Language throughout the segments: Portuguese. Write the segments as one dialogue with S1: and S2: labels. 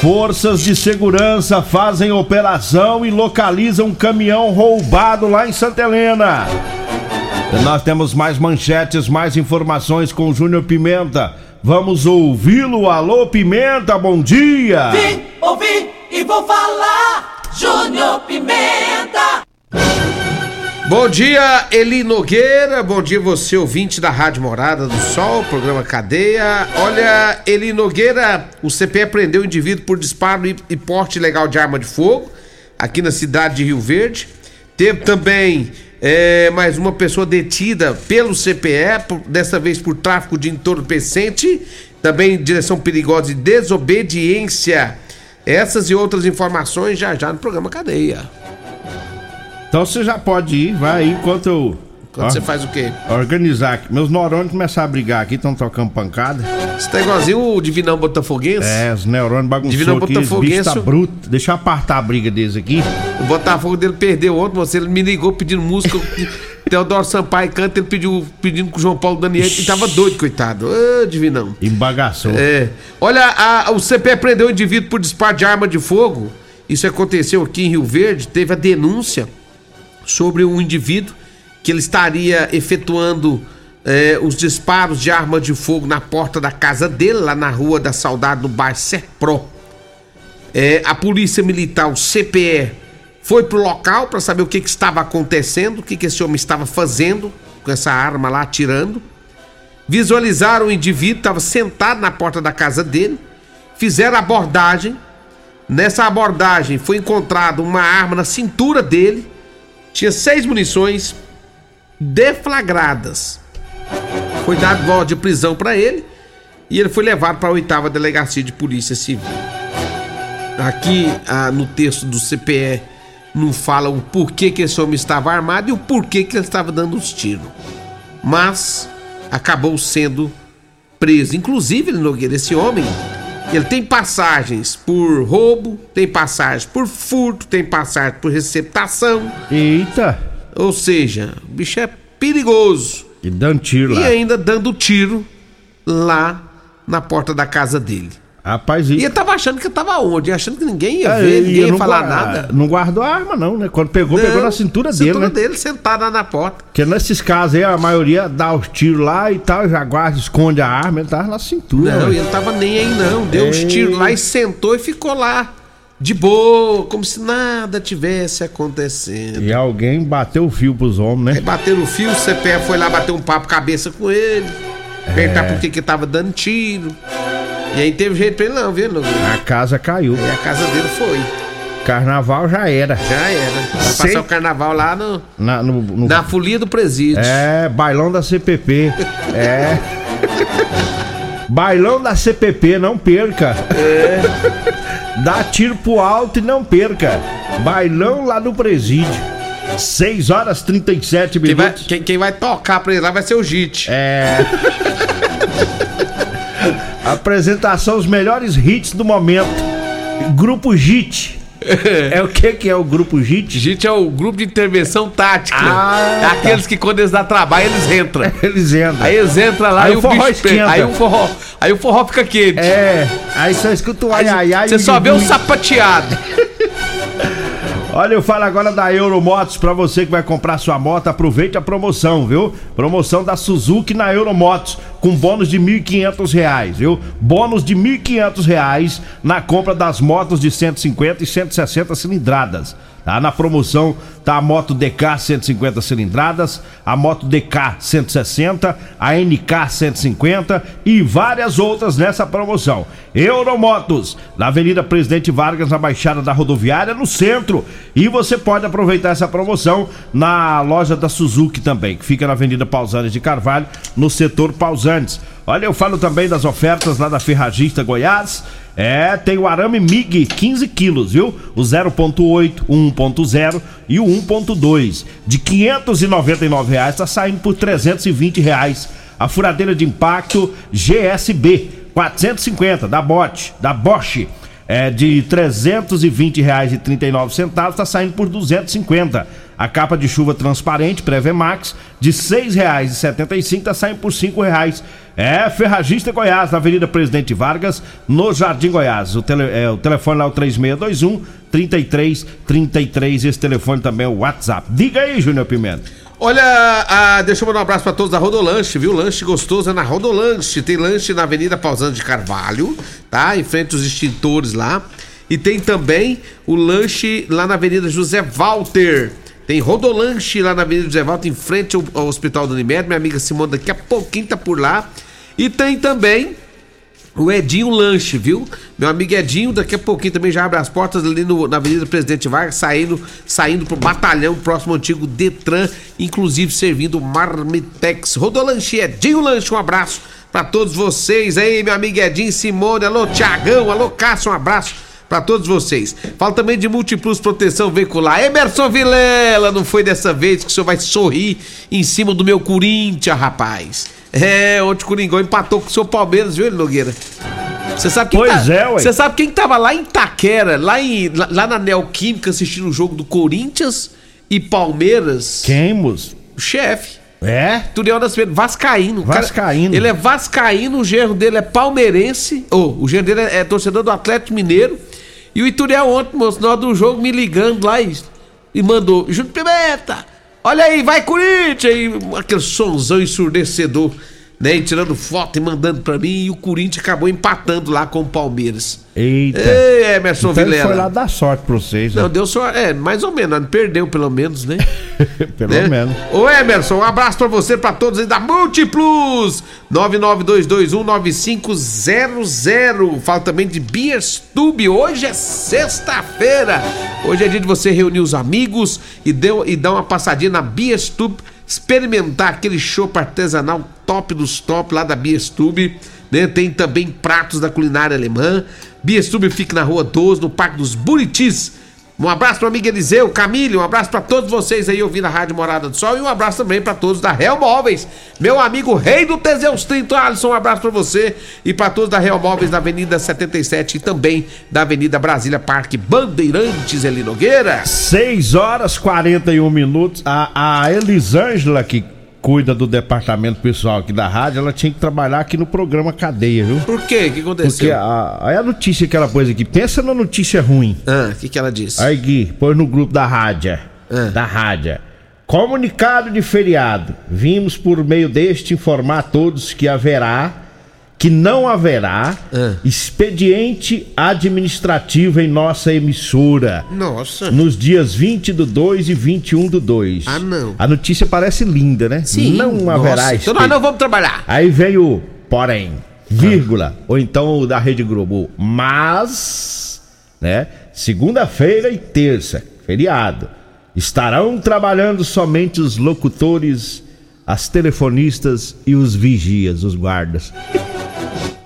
S1: Forças de segurança fazem operação e localizam um caminhão roubado lá em Santa Helena. Nós temos mais manchetes, mais informações com o Júnior Pimenta. Vamos ouvi-lo. Alô, Pimenta, bom dia.
S2: Vim, ouvi e vou falar. Júnior Pimenta.
S3: Bom dia, Eli Nogueira. Bom dia, você ouvinte da Rádio Morada do Sol, programa Cadeia. Olha, Eli Nogueira, o CPE prendeu o indivíduo por disparo e, porte ilegal de arma de fogo aqui na cidade de Rio Verde. Teve também é, mais uma pessoa detida pelo CPE, por, dessa vez por tráfico de entorpecente, também direção perigosa e desobediência. Essas e outras informações já já no programa Cadeia.
S1: Então você já pode ir, vai aí enquanto eu.
S3: Quando você faz o quê?
S1: Organizar aqui. Meus neurônios começaram a brigar aqui, estão tocando pancada.
S3: Você tá igualzinho o Divinão Botafoguense?
S1: É, os neurônios bagunçou
S3: Divinão
S1: aqui, tá
S3: Botafoguense.
S1: bruto. Deixa eu apartar a briga deles aqui.
S3: O Botafogo dele perdeu ontem, você ele me ligou pedindo música. Teodoro Sampaio canta, ele pediu pedindo com o João Paulo Daniel e tava doido, coitado. Ô, Divinão.
S1: Embagaçou.
S3: É. Olha, a- o CPE prendeu o indivíduo por disparo de arma de fogo. Isso aconteceu aqui em Rio Verde. Teve a denúncia sobre um indivíduo que ele estaria efetuando é, os disparos de arma de fogo na porta da casa dele, lá na Rua da Saudade, no bairro Serpro. É, a polícia militar, o CPE, foi pro local para saber o que, que estava acontecendo, o que, que esse homem estava fazendo com essa arma lá atirando. Visualizaram o indivíduo, estava sentado na porta da casa dele, fizeram abordagem. Nessa abordagem foi encontrada uma arma na cintura dele, tinha seis munições deflagradas. Foi dado voz de prisão para ele e ele foi levado para a oitava delegacia de polícia civil. Aqui ah, no texto do CPE não fala o porquê que esse homem estava armado e o porquê que ele estava dando os tiros. Mas acabou sendo preso. Inclusive, Nogueira, esse homem, ele tem passagens por roubo, tem passagens por furto, tem passagem por receptação.
S1: Eita!
S3: Ou seja, o bicho é perigoso.
S1: E dando tiro
S3: E
S1: lá.
S3: ainda dando tiro lá na porta da casa dele.
S1: Rapaz,
S3: E ele tava achando que tava onde? Achando que ninguém ia
S1: É,
S3: ver, ninguém ia falar
S1: gua-
S3: nada.
S1: Não guardou a arma, não, né? Quando pegou, pegou
S3: Não,
S1: na cintura dele,
S3: cintura
S1: né?
S3: dele, sentado lá na porta.
S1: Porque nesses casos aí, a maioria dá os tiros lá e tal, já guarda, esconde a arma, ele tava na cintura.
S3: Não,
S1: ué.
S3: ele não tava nem aí não. Deu os
S1: Ei.
S3: tiros lá e sentou e ficou lá. De boa, como se nada tivesse acontecendo.
S1: E alguém bateu o fio pros homens, né?
S3: bateram o fio, o CPF foi lá bater um papo cabeça com ele. Perguntar
S1: É.
S3: por que que tava dando tiro. E aí teve jeito pra ele não, viu, Nogueira?
S1: A casa caiu.
S3: E a casa dele foi.
S1: Carnaval já era.
S3: Já era. Vai
S1: Sei.
S3: passar o carnaval lá no,
S1: Na, no, no-
S3: na folia do presídio.
S1: É, bailão da CPP. É. bailão da CPP, não perca. É. Dá tiro pro alto e não perca. Bailão lá no presídio. 6 horas 37
S3: Quem vai,
S1: minutos.
S3: quem, quem vai tocar pra ele lá vai ser o JIT.
S1: É. Apresentação os melhores hits do momento. Grupo JIT. É o que que é o grupo JIT?
S3: JIT é o grupo de intervenção tática.
S1: Ah,
S3: é aqueles
S1: tá.
S3: que quando eles dão trabalho, eles entram.
S1: Eles entram.
S3: Aí eles entram lá
S1: Aí
S3: e
S1: o forró
S3: bicho
S1: esquenta.
S3: Aí o forró, aí o forró fica quente.
S1: É, aí só escuta o ai, ai, ai.
S3: Você só vê o
S1: ui.
S3: sapateado.
S1: Olha, eu falo agora da Euromotos pra você que vai comprar sua moto, aproveite a promoção, viu? Promoção da Suzuki na Euromotos, com bônus de 1.500 reais, viu? Bônus de 1.500 reais na compra das motos de 150 e 160 cilindradas. Tá? Na promoção tá a moto DK 150 cilindradas, a moto DK 160, a NK 150 e várias outras nessa promoção. Euromotos, na Avenida Presidente Vargas, na Baixada da Rodoviária, no centro. E você pode aproveitar essa promoção na loja da Suzuki também, que fica na Avenida Pausanes de Carvalho, no setor Pausanes. Olha, eu falo também das ofertas lá da Ferragista Goiás. É, tem o arame MIG 15 quilos, viu? O 0.8, o 1.0 e o 1.2. De 599 reais, tá saindo por 320 reais. A furadeira de impacto GSB 450 da Bosch, da Bosch é de R$ 320,39 está saindo por 250. A capa de chuva transparente Prevemax de R$ 6,75 está saindo por R$ 5,00. É Ferragista Goiás, na Avenida Presidente Vargas, no Jardim Goiás. O, tele, é, o telefone lá é o 3621 3333. Esse telefone também é o WhatsApp. Diga aí, Júnior Pimenta.
S3: Olha, ah, deixa eu mandar um abraço pra todos da Rodolanche, viu? Lanche gostoso é na Rodolanche. Tem lanche na Avenida Pausando de Carvalho, tá? Em frente aos extintores lá. E tem também o lanche lá na Avenida José Walter. Tem Rodolanche lá na Avenida José Walter, em frente ao, ao Hospital do Unimed. Minha amiga Simone daqui a pouquinho tá por lá. E tem também o Edinho Lanche, viu? Meu amigo Edinho, daqui a pouquinho também já abre as portas ali no- na Avenida Presidente Vargas, saindo, saindo pro batalhão próximo ao antigo Detran, inclusive servindo Marmitex. Rodolanche, Edinho Lanche, um abraço pra todos vocês aí, meu amigo Edinho Simone, alô Tiagão, alô Cássio, um abraço pra todos vocês. Fala também de Multiplus Proteção Veicular. Emerson Vilela, não foi dessa vez que o senhor vai sorrir em cima do meu Corinthians, rapaz. É, ontem o Coringão empatou com o seu Palmeiras, viu, Nogueira? Você sabe quem
S1: Pois
S3: tá-
S1: é, ué.
S3: Você sabe quem tava lá em Taquera, lá, em, lá, lá na Neoquímica, assistindo o jogo do Corinthians e Palmeiras?
S1: Quem, moço?
S3: O chefe.
S1: É?
S3: Turiel das Pedras, Vascaíno. O cara-
S1: Vascaíno.
S3: ele é Vascaíno, o genro dele é palmeirense. Ou, o genro dele é, é torcedor do Atlético Mineiro. E o Ituriel ontem, moço, na hora do jogo, me ligando lá e, e mandou: Júnior Pimenta, olha aí, vai Corinthians! E aquele sonzão ensurdecedor, né? E tirando foto e mandando pra mim. E o Corinthians acabou empatando lá com o Palmeiras.
S1: Eita.
S3: Ei, Emerson
S1: então
S3: Vilela.
S1: foi lá dar sorte pra vocês, né?
S3: Não, deu só. É, mais ou menos, né? perdeu pelo menos, né?
S1: Pelo
S3: né?
S1: menos.
S3: Ô Emerson, um abraço pra você, pra todos aí da Multiplus 992219500. Fala também de Bierstube. Hoje é sexta-feira. Hoje é dia de você reunir os amigos e, deu, e dar uma passadinha na Bierstube, experimentar aquele chopp artesanal top dos top lá da Bierstube. Né? Tem também pratos da culinária alemã. Bierstube fica na rua 12, no Parque dos Buritis. Um abraço pro amigo Eliseu, Camille, um abraço pra todos vocês aí ouvindo a Rádio Morada do Sol e um abraço também pra todos da Real Móveis. Meu amigo Rei do Teseus 30, Alisson, um abraço pra você e pra todos da Real Móveis da Avenida 77 e também da Avenida Brasília Parque Bandeirantes, Eli Nogueira.
S1: 6 horas 41 minutos. A, a Elisângela, que cuida do departamento pessoal aqui da rádio, ela tinha que trabalhar aqui no programa Cadeia, viu?
S3: Por quê? O que
S1: Porque
S3: aconteceu?
S1: a, aí a notícia que ela pôs aqui, pensa na notícia ruim.
S3: Ah, o que, que ela disse?
S1: Aí, Gui, pôs no grupo da rádio.
S3: Ah.
S1: Da rádio. Comunicado de feriado. Vimos por meio deste informar a todos que haverá, que não haverá,
S3: Ah.
S1: expediente administrativo em nossa emissora.
S3: Nossa.
S1: Nos dias 20 do 2 e 21 do 2.
S3: Ah, não.
S1: A notícia parece linda, né? Não haverá
S3: Nossa, Então nós não vamos trabalhar.
S1: Aí vem o porém, vírgula, ou então o da Rede Globo, mas, né, segunda-feira e terça, feriado, estarão trabalhando somente os locutores, as telefonistas e os vigias, os guardas.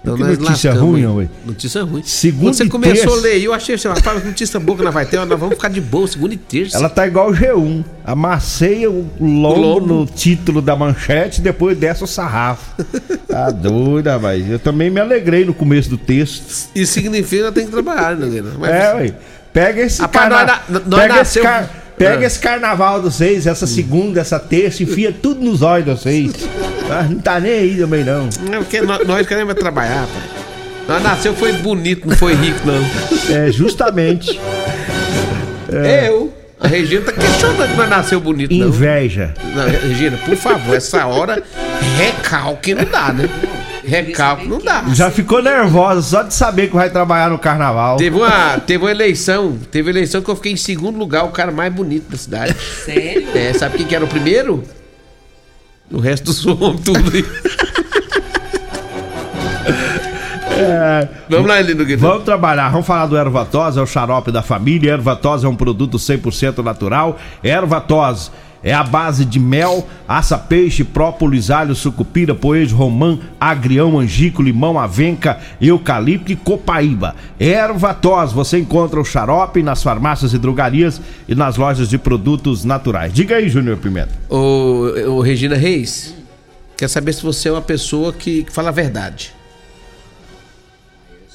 S3: Então
S1: Que notícia
S3: lascamos,
S1: ruim, ué.
S3: Notícia ruim.
S1: Segunda
S3: Quando você começou
S1: terça.
S3: a ler, eu achei assim, rapaz, notícia boa que nós vai ter, nós vamos ficar de boa, segunda e terça.
S1: Ela tá igual o G1, amaceia o lombo. no título da manchete, depois desce o sarrafo. Tá doida, mas eu também me alegrei no começo do texto.
S3: Isso significa que tem que trabalhar, né? Mas
S1: É, ué. Pega esse
S3: Rapaz,
S1: carna...
S3: nós
S1: pega,
S3: nasceu-
S1: esse car- pega
S3: Ah.
S1: esse carnaval dos seis, essa segunda, essa terça, enfia tudo nos olhos dos seis. Ah, Não tá nem aí também, não.
S3: Não, porque nós, nós queremos é trabalhar, pai. Nós nasceu foi bonito, não foi rico, não.
S1: É, justamente.
S3: Eu. A Regina tá questionando que nós nasceu bonito, não.
S1: Inveja.
S3: Não, Regina, por favor, essa hora, recalque não dá, né? Recalque não dá.
S1: Já ficou nervosa só de saber que vai trabalhar no carnaval.
S3: Teve uma, teve uma eleição, teve uma eleição que eu fiquei em segundo lugar, o cara mais bonito da cidade.
S2: Sério?
S3: É, sabe quem que era o primeiro? O resto dos homens, tudo aí. Vamos lá, Elino Guilherme.
S1: Vamos trabalhar, vamos falar do Ervatos, é o xarope da família. Ervatos é um produto 100% natural. Ervatos é a base de mel, aça-peixe, própolis, alho, sucupira, poejo, romã, agrião, angico, limão, avenca, eucalipto e copaíba. Ervatos, você encontra o xarope nas farmácias e drogarias e nas lojas de produtos naturais. Diga aí, Júnior Pimenta.
S3: Ô, ô, Regina Reis, quer saber se você é uma pessoa que, que fala a verdade.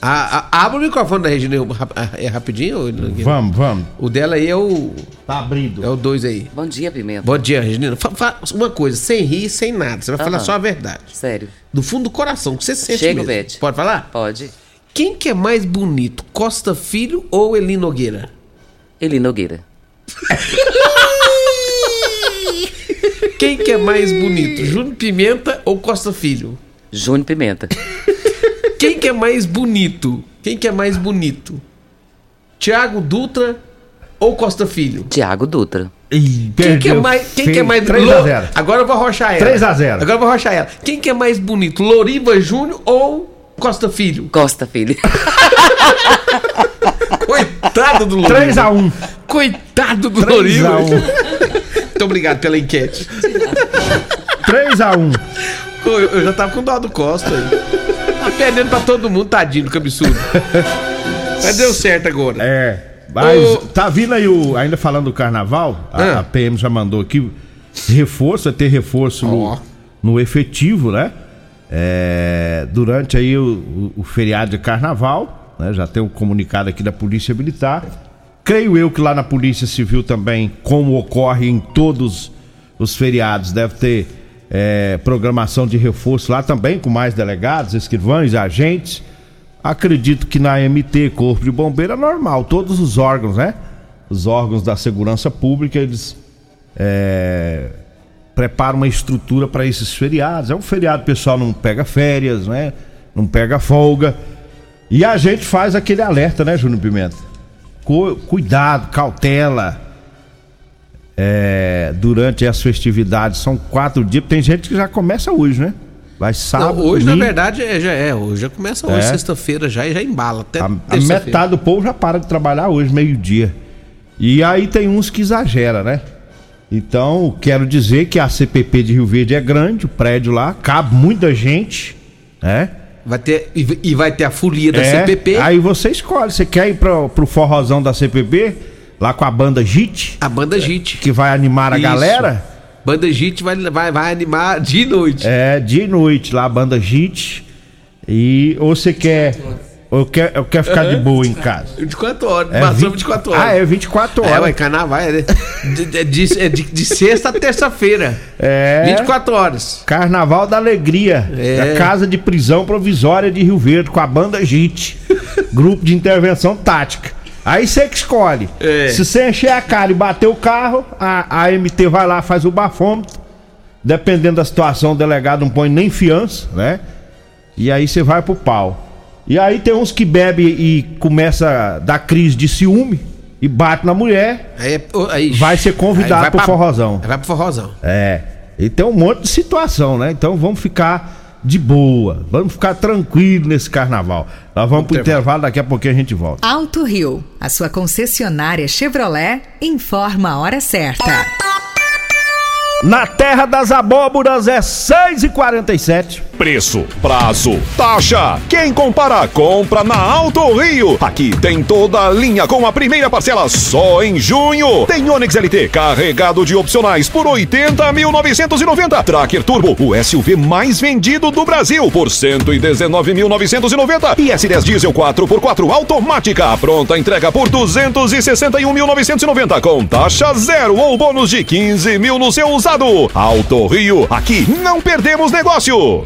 S3: A, a, abre o microfone da Regina rap- é rapidinho.
S1: Vamos, vamos.
S3: O dela aí é o.
S1: Tá abrindo.
S3: É o 2 aí.
S2: Bom dia, Pimenta.
S3: Bom dia, Regina. Fa- fa- uma coisa, sem rir, sem nada. Você vai falar
S2: Aham.
S3: só a verdade.
S2: Sério.
S3: Do fundo do coração, que você sente
S2: Chega,
S3: mesmo.
S2: Beth.
S3: Pode falar?
S2: Pode.
S3: Quem que é mais bonito, Costa Filho ou Eli Nogueira?
S2: Eli Nogueira.
S3: Quem que é mais bonito, Júnior Pimenta ou Costa Filho?
S2: Júnior Pimenta.
S3: Quem que é mais bonito? Quem que é mais bonito? Tiago Dutra ou Costa Filho?
S2: Tiago Dutra.
S1: Ih,
S3: Quem que é mais, quem que é mais
S1: 3
S3: Lo-
S1: a 0
S3: Agora eu vou arrochar ela.
S1: 3 a 0.
S3: Agora eu vou arrochar ela. Quem que é mais bonito, Loriva Júnior ou Costa Filho?
S2: Costa, filho.
S3: Coitado do Loriva.
S1: 3 a 1
S3: Coitado do
S1: 3
S3: Loriva.
S1: a 1
S3: Muito obrigado pela enquete.
S1: 3 a 1
S3: Pô, Eu, eu já tava com dó do Costa aí. Tá perdendo pra todo mundo, tadinho, que absurdo. Mas deu certo agora.
S1: É. Mas
S3: Ô-
S1: tá vindo aí o. Ainda falando do carnaval, a,
S3: Ah.
S1: a PM já mandou aqui reforço, é ter reforço
S3: Ó.
S1: no, no efetivo, né? É, durante aí o, o- o feriado de carnaval, né? Já tem um comunicado aqui da Polícia Militar. Creio eu que lá na Polícia Civil também, como ocorre em todos os feriados, deve ter é, programação de reforço lá também, com mais delegados, escrivães, agentes. Acredito que na MT, Corpo de Bombeiro, é normal. Todos os órgãos, né? Os órgãos da segurança pública, eles é, preparam uma estrutura para esses feriados. É um feriado, pessoal não pega férias, né? Não pega folga. E a gente faz aquele alerta, né, Júnior Pimenta? Cu- cuidado, cautela. É, durante as festividades, são quatro dias. Tem gente que já começa hoje, né? Vai
S3: Não,
S1: sábado.
S3: hoje, na
S1: domingo.
S3: verdade, é, já é. Hoje já começa hoje,
S1: É.
S3: sexta-feira já e já embala. Até
S1: A, a metade do povo já para de trabalhar hoje, meio-dia. E aí tem uns que exagera, né? Então, quero dizer que a CPP de Rio Verde é grande, o prédio lá, cabe muita gente, né?
S3: Vai ter, e vai ter a folia da
S1: É,
S3: CPP.
S1: Aí você escolhe, você quer ir pro, pro forrozão da CPP, lá com a banda JIT,
S3: A banda JIT.
S1: que vai animar a
S3: Isso.
S1: galera?
S3: Banda JIT vai, vai, vai animar de noite.
S1: É, dia e noite lá, a banda JIT. E ou você quer, ou quer, eu quero ficar de boa em casa.
S3: 24 horas.
S1: É
S3: passou
S1: 20
S3: 24 horas.
S1: Ah, é 24
S3: É,
S1: horas.
S3: ué, carnaval é, né? de, de, de- é de- de sexta a terça-feira.
S1: É.
S3: 24 horas.
S1: Carnaval da Alegria,
S3: É.
S1: da Casa de Prisão Provisória de Rio Verde, com a banda JIT, Grupo de Intervenção Tática. Aí você que escolhe.
S3: É.
S1: Se você encher a cara e bater o carro, a, a MT vai lá, faz o bafômetro. Dependendo da situação, o delegado não põe nem fiança, né? E aí você vai pro pau. E aí tem uns que bebe e começa a dar crise de ciúme e bate na mulher.
S3: Aí, é- aí,
S1: Vai ser convidado
S3: vai
S1: pro
S3: pra-
S1: forrozão.
S3: Vai pro forrozão.
S1: É. E tem um monte de situação, né? Então vamos ficar de boa. Vamos ficar tranquilo nesse carnaval. Nós vamos pro intervalo, daqui a pouquinho a gente volta.
S4: Alto Rio, a sua concessionária Chevrolet, informa a hora certa.
S1: Na terra das abóboras é 6h47.
S5: Preço, prazo, taxa. Quem compara, compra na Alto Rio. Aqui tem toda a linha com a primeira parcela só em junho. Tem Onix LT carregado de opcionais por 80.990. Tracker Turbo, o SUV mais vendido do Brasil por 119.990. E S10 Diesel 4x4 automática. Pronta entrega por 261.990 com taxa zero ou bônus de 15 mil no seu usado. Alto Rio, aqui não perdemos negócio.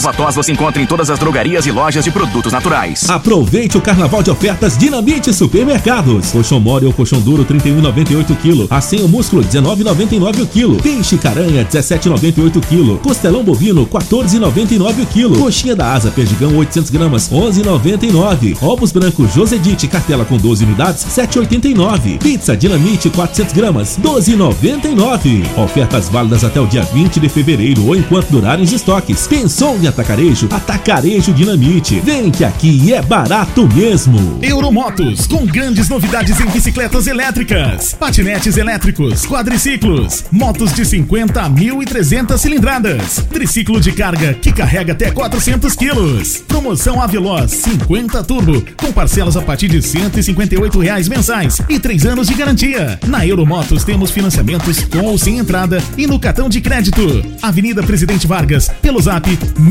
S6: Erva tos você encontra em todas as drogarias e lojas de produtos naturais.
S7: Aproveite o carnaval de ofertas Dinamite Supermercados. Colchão mole ou colchão duro 31,98 kg. Assim o músculo 19,99 o quilo. Peixe caranha 17,98 kg. Costelão bovino 14,99 o quilo. Coxinha da asa perdigão 800 gramas 11,99. Ovos brancos Josedite cartela com 12 unidades 7,89. Pizza Dinamite 400 gramas 12,99. Ofertas válidas até o dia 20 de fevereiro ou enquanto durarem os estoques. Pensou em atacarejo? Atacarejo Dinamite. Vem que aqui é barato mesmo.
S8: Euromotos, com grandes novidades em bicicletas elétricas, patinetes elétricos, quadriciclos, motos de 50 a 1.300 cilindradas, triciclo de carga que carrega até 400 quilos. Promoção Aveloz 50 Turbo, com parcelas a partir de 158 reais mensais e 3 anos de garantia. Na Euromotos temos financiamentos com ou sem entrada e no cartão de crédito. Avenida Presidente Vargas, pelo zap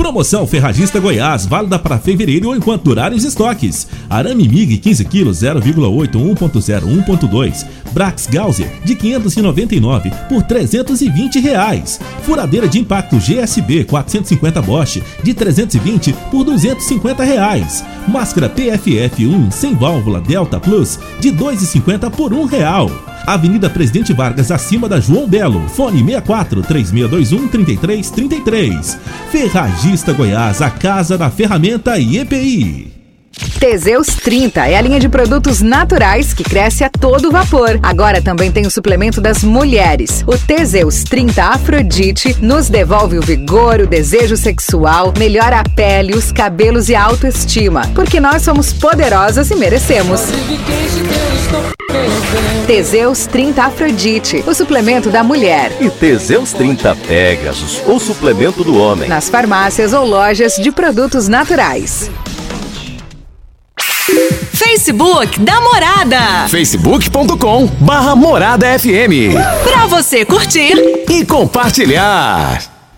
S7: Promoção Ferragista Goiás, válida para fevereiro ou enquanto durarem os estoques. Arame MIG 15 kg 0,8 1.0 1.2. Brax Gausser de 599 por 320 reais. Furadeira de impacto GSB 450 Bosch de 320 por 250 reais. Máscara PFF 1 sem válvula Delta Plus de 2,50 por 1 real. Avenida Presidente Vargas, acima da João Belo. Fone 64 3621 3333. Ferragista Goiás, a casa da ferramenta e EPI.
S4: Teseus 30 é a linha de produtos naturais que cresce a todo vapor. Agora também tem o suplemento das mulheres. O Teseus 30 Afrodite nos devolve o vigor, o desejo sexual, melhora a pele, os cabelos e a autoestima. Porque nós somos poderosas e merecemos. Teseus 30 Afrodite, o suplemento da mulher.
S9: E Teseus 30 Pegasus, o suplemento do homem.
S4: Nas farmácias ou lojas de produtos naturais.
S10: Facebook da Morada.
S11: facebook.com barra Morada FM.
S10: Pra você curtir
S11: e compartilhar.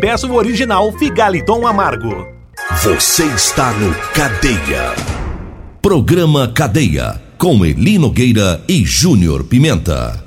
S12: peça o original Figaliton Amargo.
S13: Você está no Cadeia. Programa Cadeia. Com Eli Nogueira e Júnior Pimenta.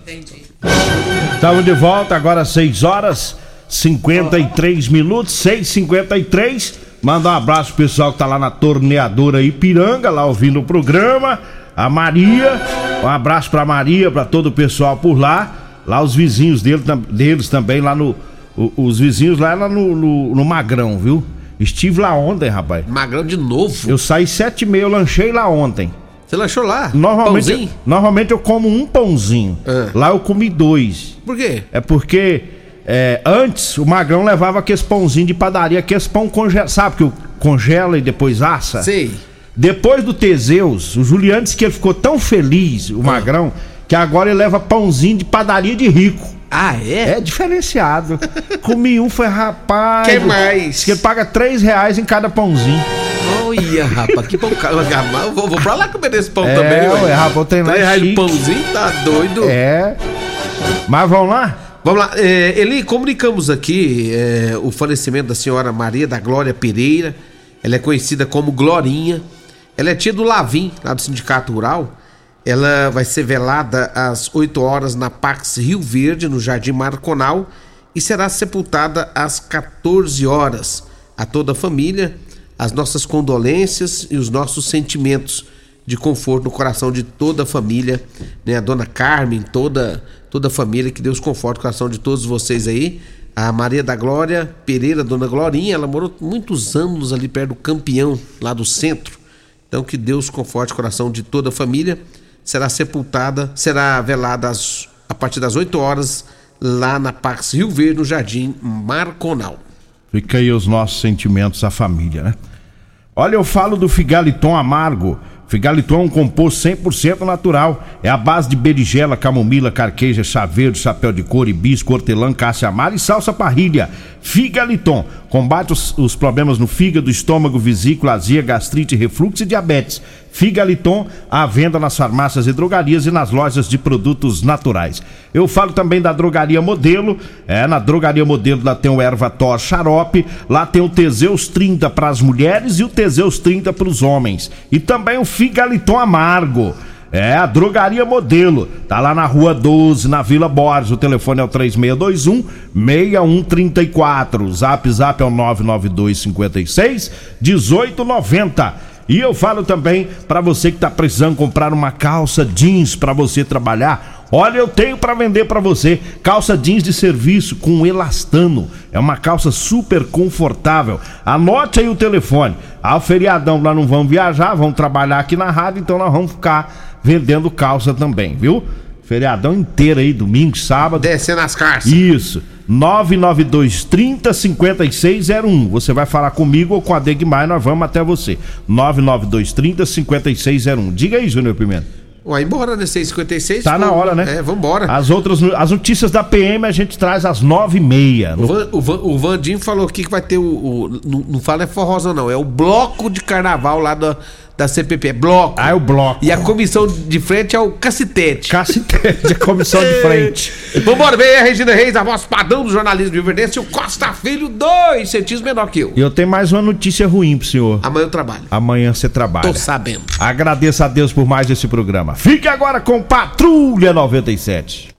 S1: Estamos de volta, agora 6 horas 53 minutos, 6h53. Manda um abraço pro pessoal que tá lá na torneadora Ipiranga, lá ouvindo o programa. A Maria, um abraço pra Maria, pra todo o pessoal por lá. Lá os vizinhos dele, deles também, lá no. O- os vizinhos lá, lá no, no, no Magrão, viu? Estive lá ontem, rapaz.
S3: Magrão de novo?
S1: Eu saí sete e meia, eu lanchei lá ontem.
S3: Você lanchou lá?
S1: Normalmente,
S3: Pãozinho?
S1: normalmente eu como um pãozinho. Lá eu comi dois.
S3: Por quê?
S1: É porque é, antes o Magrão levava aqueles pãozinhos de padaria, aqueles pão congela, sabe que congela e depois assa?
S3: Sei.
S1: Depois do Teseus, o Juliano disse que ele ficou tão feliz, o Magrão, que agora ele leva pãozinho de padaria de rico.
S3: Ah, é?
S1: É diferenciado. Comi um, foi rapaz.
S3: Que mais?
S1: Que ele paga três reais em cada pãozinho.
S3: Olha, rapaz, que pão caro. Eu Vou, vou pra lá comer esse pão
S1: É,
S3: também,
S1: ué, rapaz, o trem lá é
S3: Três reais de pãozinho, tá doido?
S1: É. Mas vamos lá?
S3: Vamos lá. É, Eli, comunicamos aqui é, o falecimento da senhora Maria da Glória Pereira. Ela é conhecida como Glorinha. Ela é tia do Lavim, lá do Sindicato Rural. Ela vai ser velada às 8 horas na Pax Rio Verde, no Jardim Marconal, e será sepultada às 14 horas. A toda a família, as nossas condolências e os nossos sentimentos de conforto no coração de toda a família, né? A dona Carmen, toda toda a família, que Deus conforte o coração de todos vocês aí. A Maria da Glória Pereira, dona Glorinha, ela morou muitos anos ali perto do Campeão, lá do centro. Então que Deus conforte o coração de toda a família. Será sepultada, será velada às- a partir das 8 horas lá na Pax Rio Verde, no Jardim Marconal.
S1: Fica aí os nossos sentimentos à família, né? Olha, eu falo do Figaliton Amargo. Figaliton é um composto 100% natural. É a base de berigela, camomila, carqueja, chá verde, chapéu de couro, hibisco, hortelã, caça amara e salsa parrilha. Figaliton combate os, os problemas no fígado, estômago, vesícula, azia, gastrite, refluxo e diabetes. Figaliton à venda nas farmácias e drogarias e nas lojas de produtos naturais. Eu falo também da Drogaria Modelo. É, na Drogaria Modelo lá tem o Erva Tor Xarope, lá tem o Teseus 30 para as mulheres e o Teseus 30 para os homens. E também o Figaliton Amargo. É, a Drogaria Modelo. Tá lá na Rua 12, na Vila Borges. O telefone é o 3621 6134. O Zap Zap é o 992 56 1890. E eu falo também para você que tá precisando comprar uma calça jeans para você trabalhar. Olha, eu tenho para vender para você calça jeans de serviço com elastano. É uma calça super confortável. Anote aí o telefone. Ah, o feriadão nós não vamos viajar, vamos trabalhar aqui na rádio, então nós vamos ficar vendendo calça também, viu? Feriadão inteiro aí, domingo, sábado.
S3: Descendo as carças.
S1: Isso. 992 30 5601. Você vai falar comigo ou com a Degmar, nós vamos até você. 992 30 5601. Diga aí, Júnior Pimenta.
S3: Vai embora, né? 6h56.
S1: Tá na hora, né?
S3: É, vambora.
S1: As outras, as notícias da PM a gente traz às 9h30.
S3: O, Van, o, Van, o Vandinho falou aqui que vai ter o. o- não, não fala é forrosa, não. É o bloco de carnaval lá da, da CPP. É bloco.
S1: Ah, é o bloco.
S3: E a comissão de frente é o cacetete.
S1: Cacetete, a comissão de frente.
S3: Vambora, vem a Regina Reis, a voz padrão do jornalismo Rio Verdense, o Costa Filho, dois centímetros menor que eu.
S1: E eu tenho mais uma notícia ruim pro senhor.
S3: Amanhã eu trabalho.
S1: Amanhã você trabalha.
S3: Tô sabendo.
S1: Agradeço a Deus por mais esse programa. Fique agora com Patrulha 97.